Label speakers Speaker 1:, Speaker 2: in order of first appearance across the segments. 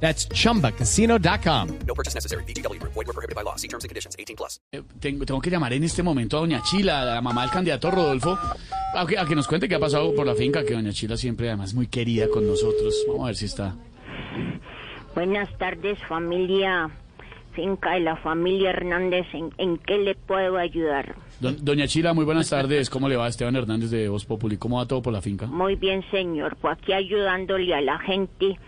Speaker 1: That's chumbacasino.com.
Speaker 2: No purchase necessary. BGW. Void were prohibited by law. See terms and conditions. 18 plus.
Speaker 3: Eh, Tengo, tengo que llamar en este momento a Doña Chila, la mamá del candidato Rodolfo, a que, a que nos cuente qué ha pasado por la finca, que Doña Chila siempre además muy querida con nosotros. Vamos a ver si está.
Speaker 4: Buenas tardes, familia Finca de la familia Hernández. ¿En, en qué le puedo ayudar?
Speaker 3: Don- Doña Chila, muy buenas tardes. ¿Cómo le va Esteban Hernández de Voz Populi? ¿Cómo va todo por la finca?
Speaker 4: Muy bien, señor. Pues aquí ayudándole a la gente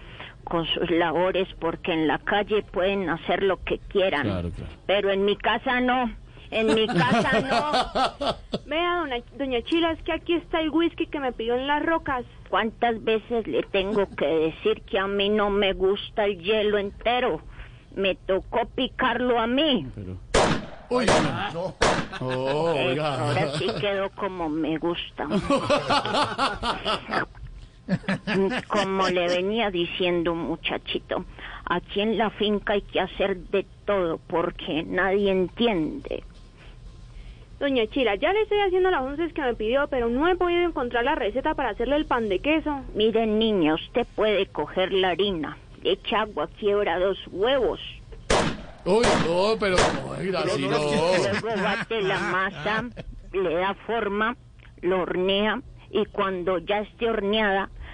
Speaker 4: con sus labores, porque en la calle pueden hacer lo que quieran.
Speaker 3: Claro, claro.
Speaker 4: Pero en mi casa no. En mi casa no.
Speaker 5: Vea, doña, doña Chila, es que aquí está el whisky que me pidió en las rocas.
Speaker 4: ¿Cuántas veces le tengo que decir que a mí no me gusta el hielo entero? Me tocó picarlo a mí.
Speaker 3: Pero... Uy, no. Oh,
Speaker 4: Eh,
Speaker 3: oiga.
Speaker 4: ahora sí quedó como me gusta. Como le venía diciendo un muchachito, aquí en la finca hay que hacer de todo porque nadie entiende.
Speaker 5: Doña Chila, ya le estoy haciendo las once que me pidió, pero no he podido encontrar la receta para hacerle el pan de queso.
Speaker 4: Miren niña, usted puede coger la harina, le echa agua, quiebra dos huevos,
Speaker 3: Uy, no, pero oiga, así no.
Speaker 4: luego bate la masa, le da forma, lo hornea y cuando ya esté horneada,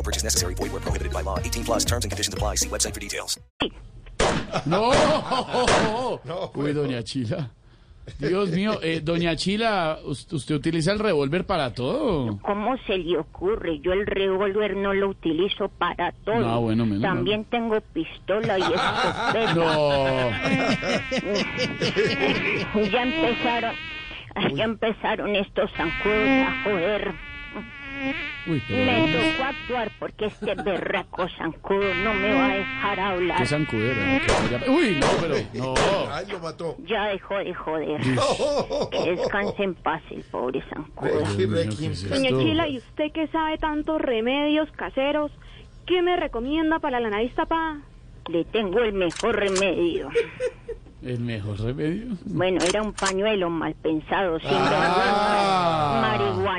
Speaker 2: No purchase necessary. Void were prohibited by law. 18 plus terms and conditions apply. See website for details.
Speaker 3: No. Uy, Doña Chila. Dios mío, eh, Doña Chila, ¿us- ¿usted utiliza el revólver para todo?
Speaker 4: ¿Cómo se le ocurre? Yo el revólver no lo utilizo para todo.
Speaker 3: Ah, bueno, menos mal.
Speaker 4: También tengo pistola y escopeta.
Speaker 3: No.
Speaker 4: Ya empezaron, ya empezaron estos zancudos a joder.
Speaker 3: Uy.
Speaker 4: Me tocó actuar porque este berraco zancudo no me va a dejar
Speaker 3: Qué
Speaker 4: hablar.
Speaker 3: zancudera. que vaya- Uy, no, pero... No.
Speaker 6: Ay, lo mató.
Speaker 4: Ya dejó de joder. Que descanse en paz el pobre zancudo.
Speaker 3: ¿qué
Speaker 5: Doña? Chila, ¿y usted que sabe tantos remedios caseros? ¿Qué me recomienda para la nariz tapada?
Speaker 4: Le tengo el mejor remedio.
Speaker 3: ¿El mejor remedio?
Speaker 4: Bueno, era un pañuelo mal pensado, sin
Speaker 3: Ah.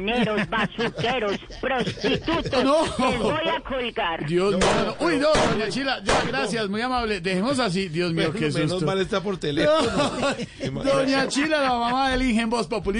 Speaker 4: Marihuaneros, bazuqueros, prostitutos.
Speaker 3: No.
Speaker 4: Les voy a colgar.
Speaker 3: Dios mío. no. Uy, no, Doña Chila, ya, gracias, muy amable. Dejemos así. Dios mío, qué
Speaker 6: Menos mal está por teléfono.
Speaker 3: Doña Chila, la mamá del Ingen Voz Populi.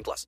Speaker 2: 18 plus.